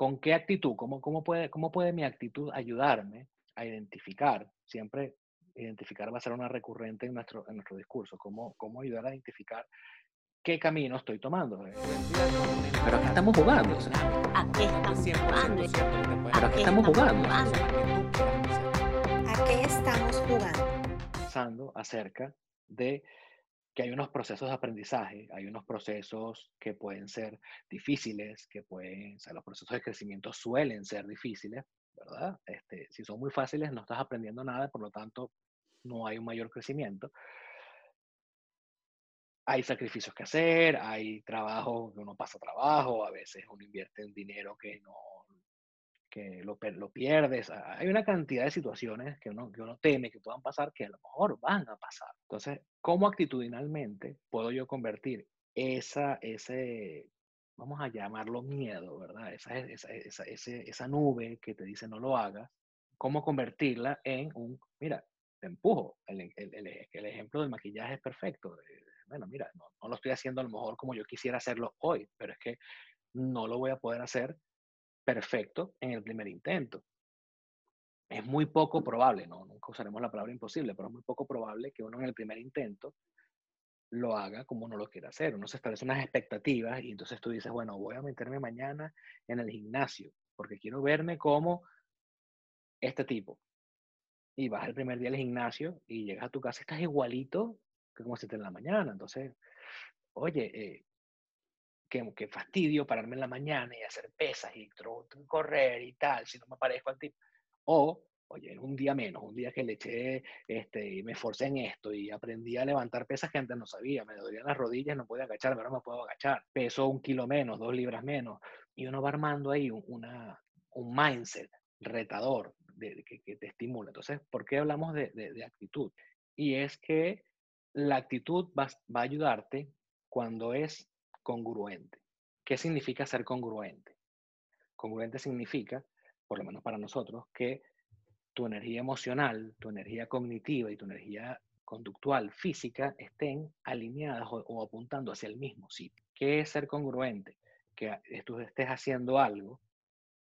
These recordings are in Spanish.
¿Con qué actitud? ¿Cómo, cómo, puede, ¿Cómo puede mi actitud ayudarme a identificar? Siempre identificar va a ser una recurrente en nuestro, en nuestro discurso. ¿Cómo, ¿Cómo ayudar a identificar qué camino estoy tomando? Pero aquí estamos jugando. ¿A qué estamos jugando? Pero aquí estamos jugando. ¿A qué estamos jugando? Pensando acerca de que hay unos procesos de aprendizaje, hay unos procesos que pueden ser difíciles, que pueden, o sea, los procesos de crecimiento suelen ser difíciles, ¿verdad? Este, si son muy fáciles, no estás aprendiendo nada, por lo tanto, no hay un mayor crecimiento. Hay sacrificios que hacer, hay trabajo que uno pasa trabajo, a veces uno invierte en dinero que no que lo, lo, pierdes. Hay una cantidad de situaciones que uno, que uno teme que puedan pasar que a lo mejor van a pasar. Entonces, ¿cómo actitudinalmente puedo yo convertir esa, ese, vamos a llamarlo miedo, ¿verdad? Esa, esa, esa, esa nube que te dice no lo hagas, ¿cómo convertirla en un, mira, te empujo? El, el, el, el ejemplo del maquillaje es perfecto. Bueno, mira, no, no lo estoy haciendo a lo mejor como yo quisiera hacerlo hoy, pero es que no lo voy a poder hacer perfecto en el primer intento. Es muy poco probable, no, nunca usaremos la palabra imposible, pero es muy poco probable que uno en el primer intento lo haga como uno lo quiere hacer. Uno se establece unas expectativas y entonces tú dices, bueno, voy a meterme mañana en el gimnasio porque quiero verme como este tipo. Y vas el primer día al gimnasio y llegas a tu casa, estás igualito que como si te en la mañana. Entonces, oye, eh, qué, fastidio pararme en la mañana y hacer pesas y correr y tal, si no me parezco al tipo. O, oye, un día menos, un día que le eché este, y me esforcé en esto y aprendí a levantar pesas que antes no sabía, me dolían las rodillas, no podía agacharme, ahora me puedo agachar. Peso un kilo menos, dos libras menos. Y uno va armando ahí una, un mindset retador de, que, te estimula. Entonces, ¿por qué hablamos de, de, actitud? Y es que la actitud va, va a ayudarte cuando es congruente. ¿Qué significa ser congruente? Congruente significa, por lo menos para nosotros, que tu energía emocional, tu energía cognitiva y tu energía conductual, física, estén alineadas o, apuntando hacia el mismo sitio. ¿Qué es ser congruente? Que tú estés haciendo algo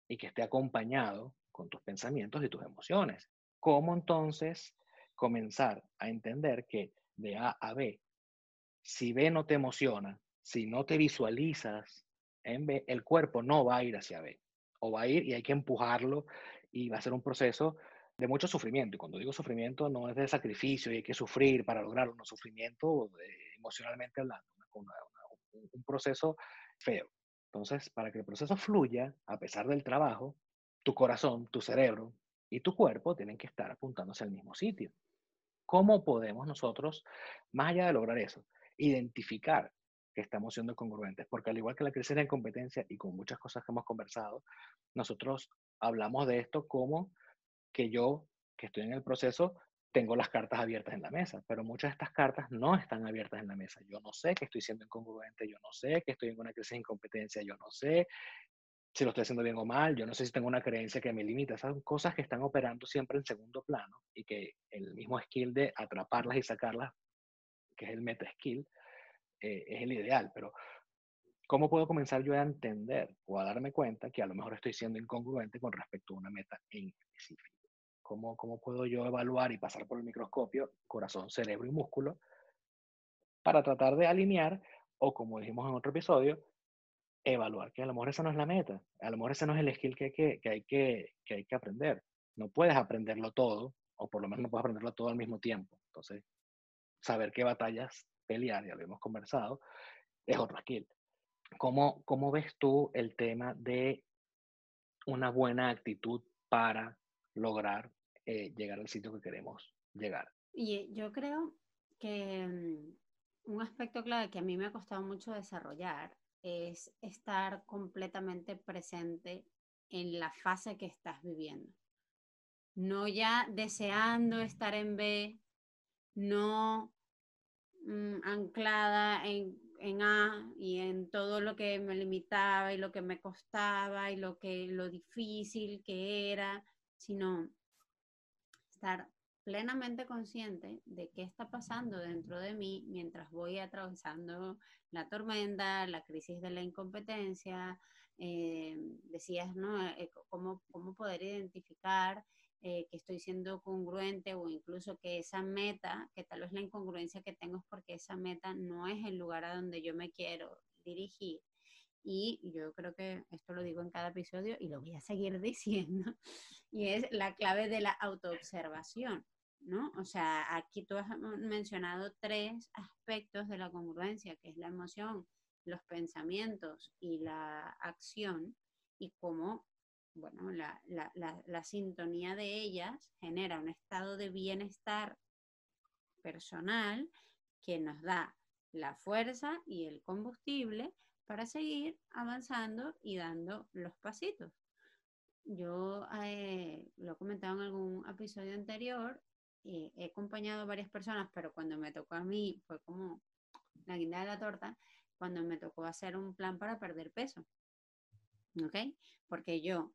y que esté acompañado con tus pensamientos y tus emociones. ¿Cómo entonces comenzar a entender que de A a B, si B no te emociona, si no te visualizas en B, el cuerpo no va a ir hacia B. O va a ir y hay que empujarlo y va a ser un proceso de mucho sufrimiento. Y cuando digo sufrimiento, no es de sacrificio y hay que sufrir para lograrlo, un sufrimiento emocionalmente hablando, un proceso feo. Entonces, para que el proceso fluya, a pesar del trabajo, tu corazón, tu cerebro y tu cuerpo tienen que estar apuntándose al mismo sitio. ¿Cómo podemos nosotros, más allá de lograr eso, identificar que estamos siendo congruentes, porque al igual que la crisis de competencia y con muchas cosas que hemos conversado, nosotros hablamos de esto como que yo, que estoy en el proceso, tengo las cartas abiertas en la mesa, pero muchas de estas cartas no están abiertas en la mesa. Yo no sé que estoy siendo incongruente, yo no sé que estoy en una crisis de incompetencia, yo no sé si lo estoy haciendo bien o mal, yo no sé si tengo una creencia que me limita. Son cosas que están operando siempre en segundo plano y que el mismo skill de atraparlas y sacarlas, que es el meta skill, eh, es el ideal, pero ¿cómo puedo comenzar yo a entender o a darme cuenta que a lo mejor estoy siendo incongruente con respecto a una meta en específico? ¿Cómo, cómo puedo yo evaluar y pasar por el microscopio corazón, cerebro y músculo para tratar de alinear o, como dijimos en otro episodio, evaluar que a lo mejor esa no es la meta, a lo mejor ese no es el skill que que, que, hay que, que, hay que aprender. No puedes aprenderlo todo, o por lo menos no puedes aprenderlo todo al mismo tiempo. Entonces, saber qué batallas pelear, ya lo hemos conversado, es otro skill. ¿Cómo, ¿Cómo ves tú el tema de una buena actitud para lograr eh, llegar al sitio que queremos llegar? Y yo creo que mm, un aspecto clave que a mí me ha costado mucho desarrollar es estar completamente presente en la fase que estás viviendo. No ya deseando estar en B, no Mm, anclada en, en, A y en todo lo que me limitaba y lo que me costaba y lo, que, lo difícil que era, sino estar plenamente consciente de qué está pasando dentro de mí mientras voy atravesando la tormenta, la crisis de la incompetencia, eh, decías, ¿no? Eh, cómo, cómo poder identificar eh, que estoy siendo congruente o incluso que esa meta, que tal vez la incongruencia que tengo es porque esa meta no es el lugar a donde yo me quiero dirigir. Y yo creo que esto lo digo en cada episodio y lo voy a seguir diciendo, y es la clave de la autoobservación. ¿no? O sea, aquí tú has mencionado tres aspectos de la congruencia, que es la emoción, los pensamientos y la acción, y cómo, bueno, la, la, la, sintonía de ellas genera un estado de bienestar personal que nos da la fuerza y el combustible para seguir avanzando y dando los pasitos. Yo eh, lo he comentado en algún episodio anterior, eh, he acompañado a varias personas, pero cuando me tocó a mí fue como la guinda de la torta, cuando me tocó hacer un plan para perder peso. ¿Ok? Porque yo,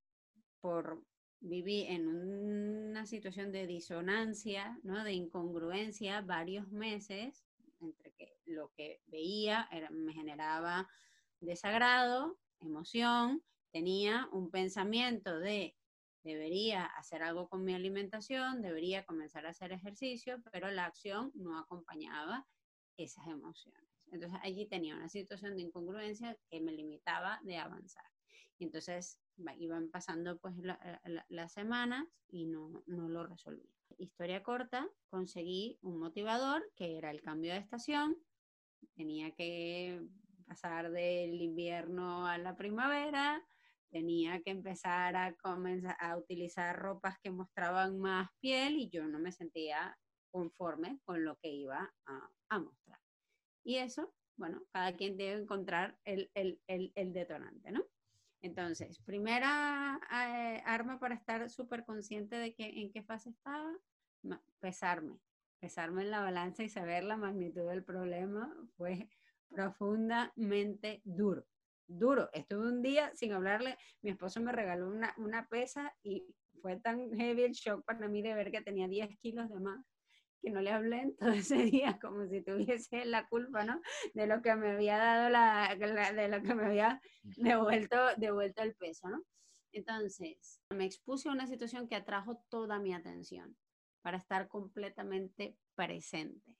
por viví en una situación de disonancia, ¿no? De incongruencia varios meses, entre que lo que veía me generaba desagrado, emoción, tenía un pensamiento de debería hacer algo con mi alimentación, debería comenzar a hacer ejercicio, pero la acción no acompañaba esas emociones. Entonces allí tenía una situación de incongruencia que me limitaba de avanzar. Y entonces iban pasando pues las semanas y no, no lo resolví. Historia corta, conseguí un motivador que era el cambio de estación. Tenía que pasar del invierno a la primavera, tenía que empezar a, comenzar a utilizar ropas que mostraban más piel y yo no me sentía conforme con lo que iba a, mostrar. Y eso, bueno, cada quien debe encontrar el, detonante, ¿no? Entonces, primera eh, arma para estar súper consciente de que, en qué fase estaba, pesarme, pesarme en la balanza y saber la magnitud del problema fue profundamente duro duro. Estuve un día sin hablarle, mi esposo me regaló una, una pesa y fue tan heavy el shock para mí de ver que tenía 10 kilos de más que no le hablé en todo ese día como si tuviese la culpa, ¿no? De lo que me había dado la, de lo que me había devuelto, devuelto el peso, ¿no? Entonces, me expuse a una situación que atrajo toda mi atención para estar completamente presente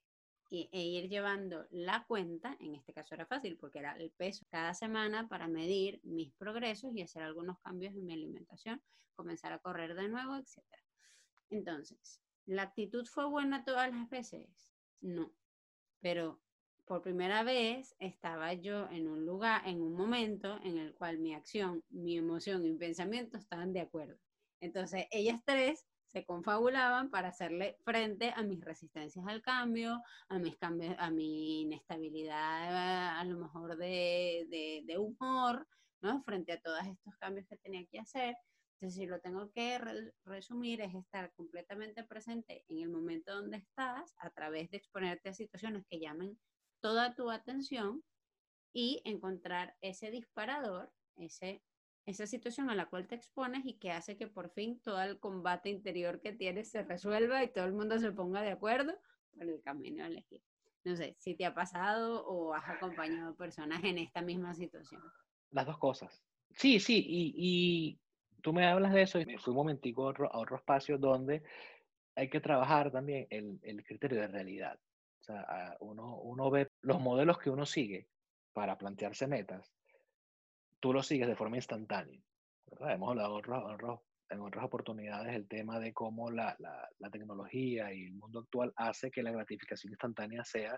e ir llevando la cuenta, en este caso era fácil porque era el peso cada semana para medir mis progresos y hacer algunos cambios en mi alimentación, comenzar a correr de nuevo, etc. Entonces, ¿la actitud fue buena todas las veces? No, pero por primera vez estaba yo en un lugar, en un momento en el cual mi acción, mi emoción y mi pensamiento estaban de acuerdo. Entonces, ellas tres se confabulaban para hacerle frente a mis resistencias al cambio, a mis cambios, a mi inestabilidad, a lo mejor de, de, humor, ¿no? Frente a todos estos cambios que tenía que hacer. Entonces, si lo tengo que resumir, es estar completamente presente en el momento donde estás, a través de exponerte a situaciones que llamen toda tu atención y encontrar ese disparador, ese esa situación a la cual te expones y que hace que por fin todo el combate interior que tienes se resuelva y todo el mundo se ponga de acuerdo por el camino a elegir. No sé si te ha pasado o has acompañado personas en esta misma situación. Las dos cosas. Sí, sí, y tú me hablas de eso y me fui un momentico a otro, a otro espacio donde hay que trabajar también el, el criterio de realidad. O sea, uno, uno ve los modelos que uno sigue para plantearse metas tú lo sigues de forma instantánea. Hemos hablado en otras oportunidades el tema de cómo la, la, tecnología y el mundo actual hace que la gratificación instantánea sea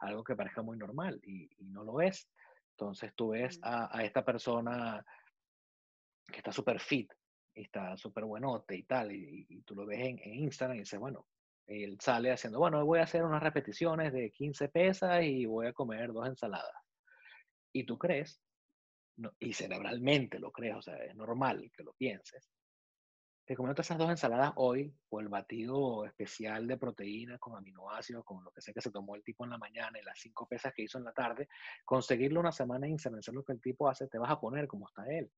algo que parezca muy normal y, y no lo es. Entonces tú ves a, a esta persona que está súper fit y está súper buenote y tal, y, tú lo ves en, Instagram y dices, bueno, él sale haciendo, bueno, voy a hacer unas repeticiones de 15 pesas y voy a comer dos ensaladas. Y tú crees y cerebralmente lo crees, o sea, es normal que lo pienses, te comiendo esas dos ensaladas hoy, o el batido especial de proteínas con aminoácidos, con lo que sé que se tomó el tipo en la mañana y las cinco pesas que hizo en la tarde, conseguirlo una semana y saber lo que el tipo hace, te vas a poner como está él.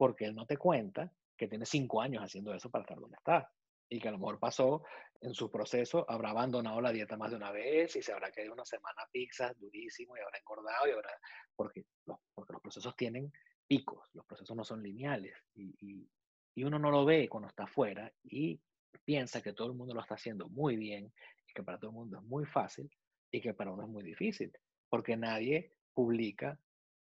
Porque él no te cuenta que tiene cinco años haciendo eso para estar donde está y que a lo mejor pasó en su proceso, habrá abandonado la dieta más de una vez y se habrá quedado una semana pizza durísimo y habrá engordado y habrá, porque los, porque los procesos tienen picos, los procesos no son lineales y, y, y uno no lo ve cuando está afuera y piensa que todo el mundo lo está haciendo muy bien y que para todo el mundo es muy fácil y que para uno es muy difícil, porque nadie publica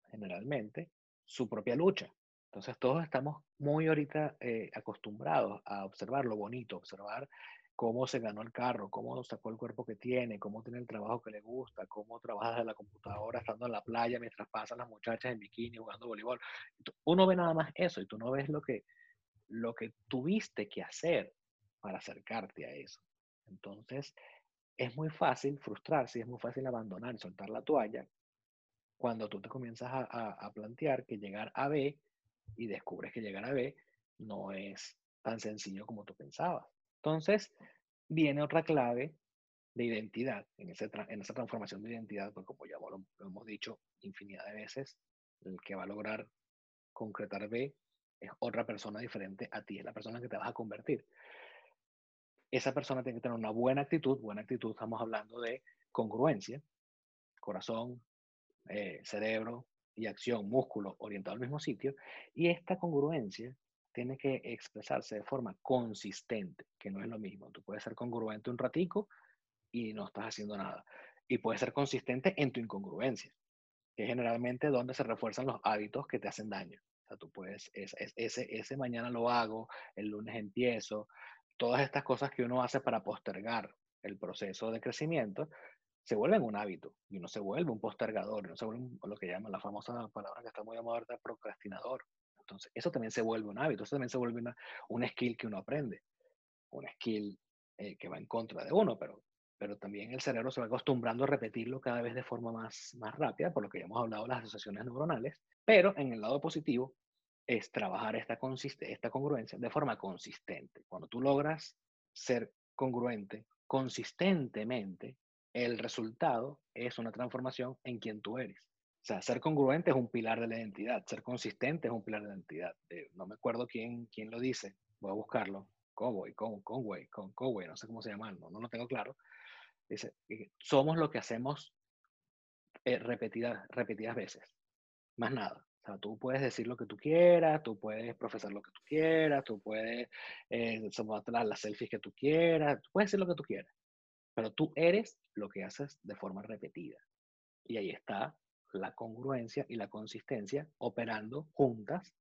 generalmente su propia lucha. Entonces todos estamos muy ahorita eh, acostumbrados a observar lo bonito, observar cómo se ganó el carro, cómo sacó el cuerpo que tiene, cómo tiene el trabajo que le gusta, cómo trabaja en la computadora estando en la playa mientras pasan las muchachas en bikini jugando voleibol. Uno ve nada más eso y tú no ves lo que, lo que tuviste que hacer para acercarte a eso. Entonces, es muy fácil frustrarse, es muy fácil abandonar soltar la toalla cuando tú te comienzas a, a plantear que llegar a B y descubres que llegar a B no es tan sencillo como tú pensabas. Entonces, viene otra clave de identidad, en, ese en esa transformación de identidad, porque como ya lo, hemos dicho infinidad de veces, el que va a lograr concretar B es otra persona diferente a ti, es la persona que te vas a convertir. Esa persona tiene que tener una buena actitud, buena actitud, estamos hablando de congruencia, corazón, eh, cerebro y acción, músculo orientado al mismo sitio, y esta congruencia tiene que expresarse de forma consistente, que no es lo mismo. Tú puedes ser congruente un ratico y no estás haciendo nada. Y puedes ser consistente en tu incongruencia, que es generalmente donde se refuerzan los hábitos que te hacen daño. O sea, tú puedes, ese, ese mañana lo hago, el lunes empiezo, todas estas cosas que uno hace para postergar el proceso de crecimiento, se vuelven un hábito y uno se vuelve un postergador, y uno se vuelve lo que llaman la famosa palabra que está muy moda, procrastinador. Entonces, eso también se vuelve un hábito, eso también se vuelve una, un skill que uno aprende, un skill eh, que va en contra de uno, pero, pero también el cerebro se va acostumbrando a repetirlo cada vez de forma más, más rápida, por lo que ya hemos hablado de las asociaciones neuronales, pero en el lado positivo es trabajar esta, esta congruencia de forma consistente. Cuando tú logras ser congruente consistentemente, el resultado es una transformación en quien tú eres. O sea, ser congruente es un pilar de la identidad, ser consistente es un pilar de la identidad. Eh, no me acuerdo quién, quién lo dice, voy a buscarlo. Conway, Con, Conway, Con, Conway, no sé cómo se llama, no, no lo tengo claro. Dice, somos lo que hacemos eh, repetidas, repetidas veces, más nada. O sea, tú puedes decir lo que tú quieras, tú puedes profesar lo que tú quieras, tú puedes eh, las selfies que tú quieras, tú puedes decir lo que tú quieras, pero tú eres lo que haces de forma repetida. Y ahí está la congruencia y la consistencia operando juntas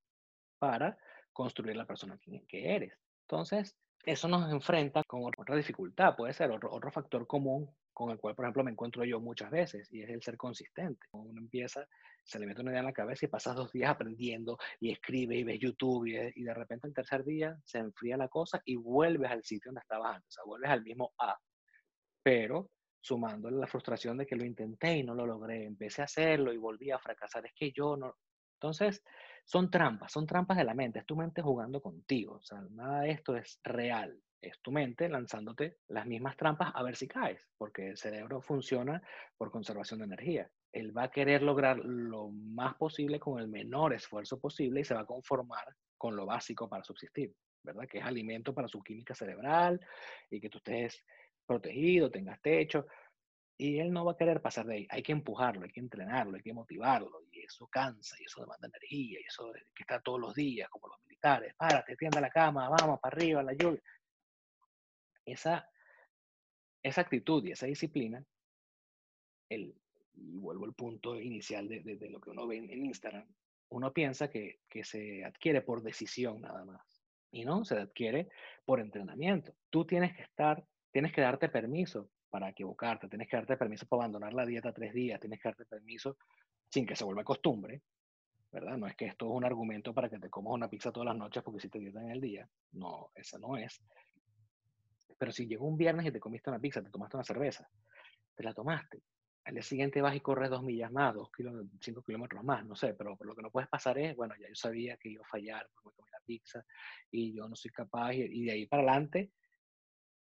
para construir la persona que eres. Entonces, eso nos enfrenta con otra dificultad, puede ser otro, factor común con el cual, por ejemplo, me encuentro yo muchas veces, y es el ser consistente. Uno empieza, se le mete una idea en la cabeza y pasas dos días aprendiendo y escribe y ves YouTube y, y de repente el tercer día se enfría la cosa y vuelves al sitio donde estabas antes, o sea, vuelves al mismo A. Pero sumándole la frustración de que lo intenté y no lo logré, empecé a hacerlo y volví a fracasar, es que yo no... Entonces, son trampas, son trampas de la mente, es tu mente jugando contigo, o sea, nada de esto es real, es tu mente lanzándote las mismas trampas a ver si caes, porque el cerebro funciona por conservación de energía. Él va a querer lograr lo más posible con el menor esfuerzo posible y se va a conformar con lo básico para subsistir, ¿verdad? Que es alimento para su química cerebral y que tú estés protegido, tengas techo, y él no va a querer pasar de ahí. Hay que empujarlo, hay que entrenarlo, hay que motivarlo, y eso cansa, y eso demanda energía, y eso que está todos los días, como los militares, párate, tienda la cama, vamos para arriba, la lluvia. Esa, esa actitud y esa disciplina, el, y vuelvo al punto inicial de, lo que uno ve en, en Instagram, uno piensa que, que se adquiere por decisión nada más. Y no, se adquiere por entrenamiento. Tú tienes que estar tienes que darte permiso para equivocarte, tienes que darte permiso para abandonar la dieta tres días, tienes que darte permiso sin que se vuelva costumbre, ¿verdad? No es que esto es un argumento para que te comas una pizza todas las noches porque si te dieta en el día, no, esa no es. Pero si llegó un viernes y te comiste una pizza, te tomaste una cerveza, te la tomaste, al día siguiente vas y corres dos millas más, dos kilómetros, cinco kilómetros más, no sé, pero lo que no puedes pasar es, bueno, ya yo sabía que iba a fallar porque comí la pizza y yo no soy capaz, y de ahí para adelante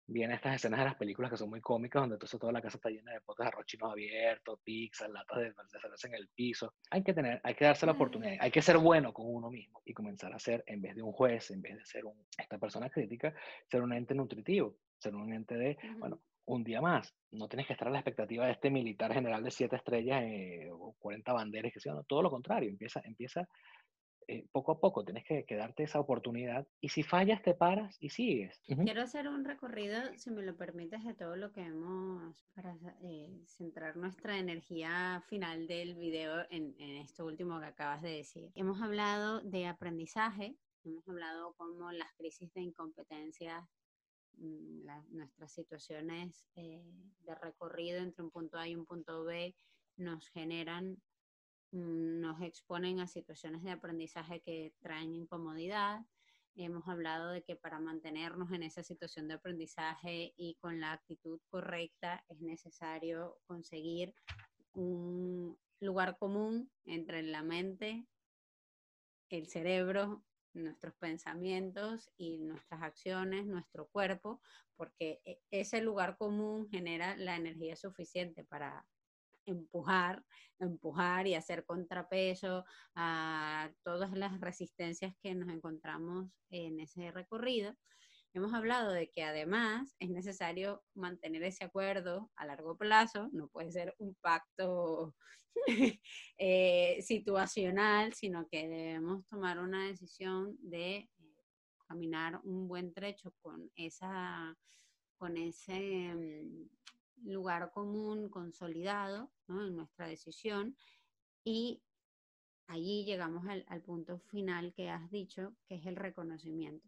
vienen estas escenas de las películas que son muy cómicas, donde entonces toda la casa está llena de potes de arroz chino abiertos, pizza, latas de, cerveza en el piso. Hay que tener, hay que darse la oportunidad, hay que ser bueno con uno mismo y comenzar a ser, en vez de un juez, en vez de ser un, esta persona crítica, ser un ente nutritivo, ser un ente de, bueno, un día más. No tienes que estar a la expectativa de este militar general de siete estrellas eh, o 40 banderas, que sea, no, todo lo contrario, empieza, empieza eh, poco a poco tienes que, que darte esa oportunidad y si fallas te paras y sigues. Quiero hacer un recorrido, si me lo permites, de todo lo que hemos, para eh, centrar nuestra energía final del video en, en esto último que acabas de decir. Hemos hablado de aprendizaje, hemos hablado cómo las crisis de incompetencia, mm, la- nuestras situaciones eh, de recorrido entre un punto A y un punto B nos generan nos exponen a situaciones de aprendizaje que traen incomodidad. Hemos hablado de que para mantenernos en esa situación de aprendizaje y con la actitud correcta es necesario conseguir un lugar común entre la mente, el cerebro, nuestros pensamientos y nuestras acciones, nuestro cuerpo, porque e- ese lugar común genera la energía suficiente para empujar, empujar y hacer contrapeso a todas las resistencias que nos encontramos en ese recorrido. Hemos hablado de que además es necesario mantener ese acuerdo a largo plazo, no puede ser un pacto eh, situacional, sino que debemos tomar una decisión de eh, caminar un buen trecho con esa con ese mm, lugar común consolidado ¿no? en nuestra decisión y allí llegamos al, al punto final que has dicho, que es el reconocimiento.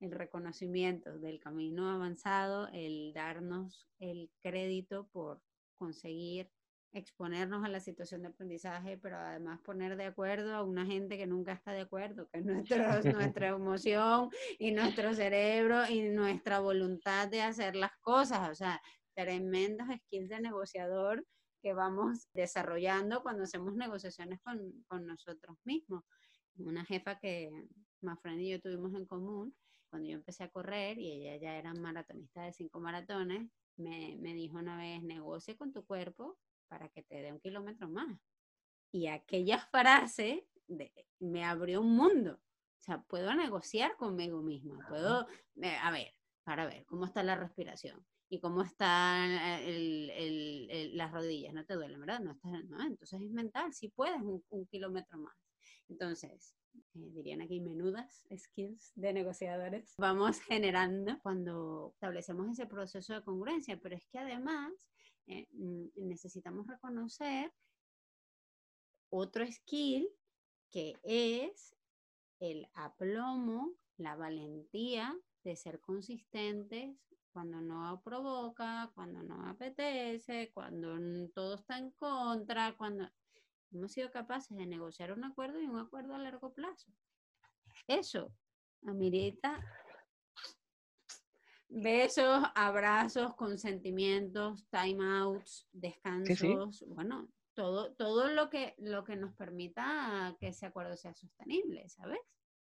El reconocimiento del camino avanzado, el darnos el crédito por conseguir exponernos a la situación de aprendizaje, pero además poner de acuerdo a una gente que nunca está de acuerdo, que es nuestro- nuestra emoción y nuestro cerebro y nuestra voluntad de hacer las cosas. O sea, tremendos skills de negociador que vamos desarrollando cuando hacemos negociaciones con, con nosotros mismos. Una jefa que Mafren y yo tuvimos en común, cuando yo empecé a correr y ella ya era maratonista de cinco maratones, me, me dijo una vez, negocie con tu cuerpo para que te dé un kilómetro más. Y aquella frase de- me abrió un mundo. O sea, puedo negociar conmigo misma, puedo, eh, a ver, para ver, ¿cómo está la respiración? ¿Y cómo están el- el- el- las rodillas? No te duelen, ¿verdad? No estás, entonces es mental, si puedes un, kilómetro más. Entonces, eh, dirían aquí menudas skills de negociadores, vamos generando cuando establecemos ese proceso de congruencia, pero es que además eh, necesitamos reconocer otro skill que es el aplomo, la valentía de ser consistentes cuando no provoca, cuando no apetece, cuando todo está en contra, cuando hemos sido capaces de negociar un acuerdo y un acuerdo a largo plazo. Eso amerita besos, abrazos, consentimientos, timeouts, descansos, bueno, todo, todo lo que, lo que nos permita que ese acuerdo sea sostenible, ¿sabes?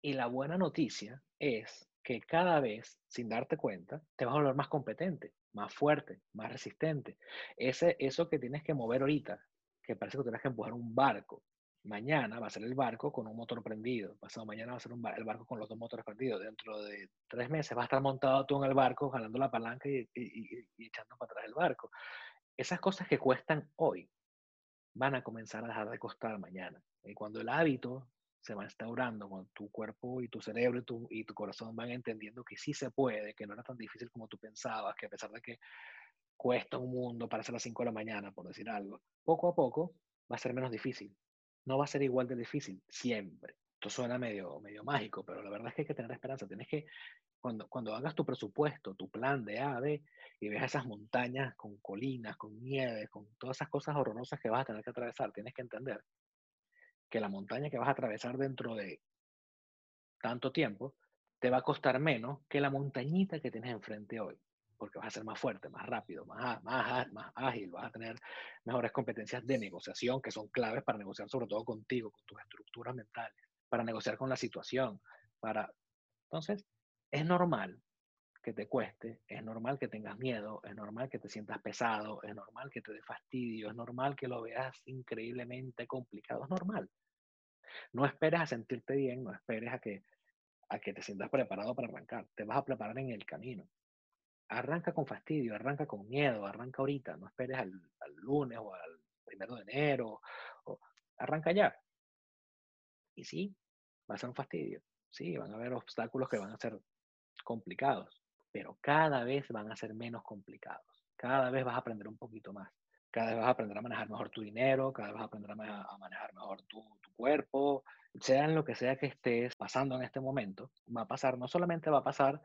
Y la buena noticia es que cada vez, sin darte cuenta, te vas a volver más competente, más fuerte, más resistente. Ese, eso que tienes que mover ahorita, que parece que tienes que empujar un barco, mañana va a ser el barco con un motor prendido, pasado mañana va a ser un bar- el barco con los dos motores prendidos, dentro de tres meses vas a estar montado tú en el barco, jalando la palanca y, y- y- y echando para atrás el barco. Esas cosas que cuestan hoy van a comenzar a dejar de costar mañana. Y cuando el hábito se va instaurando, cuando tu cuerpo y tu cerebro y tu, y tu corazón van entendiendo que sí se puede, que no era tan difícil como tú pensabas, que a pesar de que cuesta un mundo para hacer las 5 de la mañana, por decir algo, poco a poco va a ser menos difícil. No va a ser igual de difícil, siempre. Esto suena medio, medio mágico, pero la verdad es que hay que tener esperanza. Tienes que, cuando, cuando hagas tu presupuesto, tu plan de A a B, y ves esas montañas con colinas, con nieve, con todas esas cosas horrorosas que vas a tener que atravesar, tienes que entender que la montaña que vas a atravesar dentro de tanto tiempo te va a costar menos que la montañita que tienes enfrente hoy, porque vas a ser más fuerte, más rápido, más, más, más ágil, vas a tener mejores competencias de negociación que son claves para negociar sobre todo contigo, con tus estructuras mentales, para negociar con la situación, para... Entonces, es normal que te cueste, es normal que tengas miedo, es normal que te sientas pesado, es normal que te dé fastidio, es normal que lo veas increíblemente complicado, es normal. No esperes a sentirte bien, no esperes a que, a que te sientas preparado para arrancar, te vas a preparar en el camino. Arranca con fastidio, arranca con miedo, arranca ahorita, no esperes al, lunes o al primero de enero, arranca ya. Y sí, va a ser un fastidio. Sí, van a haber obstáculos que van a ser complicados, pero cada vez van a ser menos complicados. Cada vez vas a aprender un poquito más. Cada vez vas a aprender a manejar mejor tu dinero, cada vez vas a aprender a, manejar mejor tu, cuerpo, sea en lo que sea que estés pasando en este momento, va a pasar, no solamente va a pasar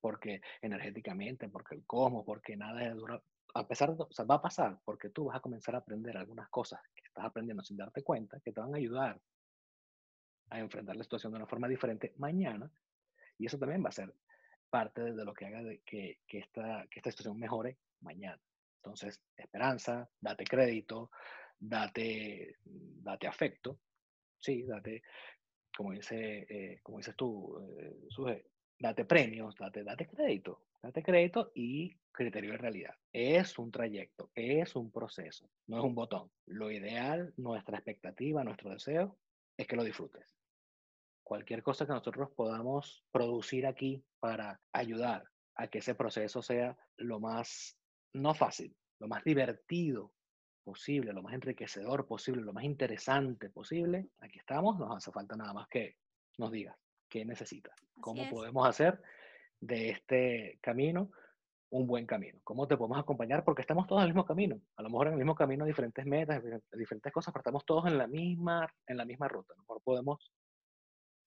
porque energéticamente, porque el cosmos, porque nada es duro, a pesar de, o sea, va a pasar porque tú vas a comenzar a aprender algunas cosas que estás aprendiendo sin darte cuenta, que te van a ayudar a enfrentar la situación de una forma diferente mañana, y eso también va a ser parte de lo que haga que, esta, situación mejore mañana. Entonces, esperanza, date crédito, date, date afecto, sí, date, como, dice, eh, como dices tú, eh, date premios, date, date crédito, date crédito y criterio de realidad. Es un trayecto, es un proceso, no es un botón. Lo ideal, nuestra expectativa, nuestro deseo, es que lo disfrutes cualquier cosa que nosotros podamos producir aquí para ayudar a que ese proceso sea lo más, no fácil, lo más divertido posible, lo más enriquecedor posible, lo más interesante posible, aquí estamos, nos hace falta nada más que nos digas qué necesitas, cómo podemos hacer de este camino un buen camino, cómo te podemos acompañar, porque estamos todos en el mismo camino, a lo mejor en el mismo camino, diferentes metas, diferentes cosas, pero estamos todos en la misma, en la misma ruta, a lo mejor podemos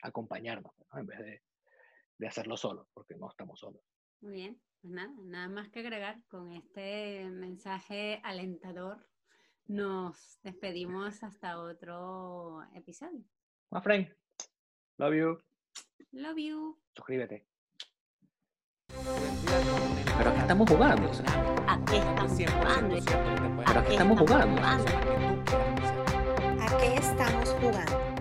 acompañarnos, en vez de, de, hacerlo solo, porque no estamos solos. Muy bien, pues nada, nada más que agregar con este mensaje alentador. Nos despedimos hasta otro episodio. My friend, love you. Love you. Suscríbete. Pero aquí estamos jugando. ¿A qué estamos jugando? Pero aquí estamos jugando. ¿A qué estamos jugando?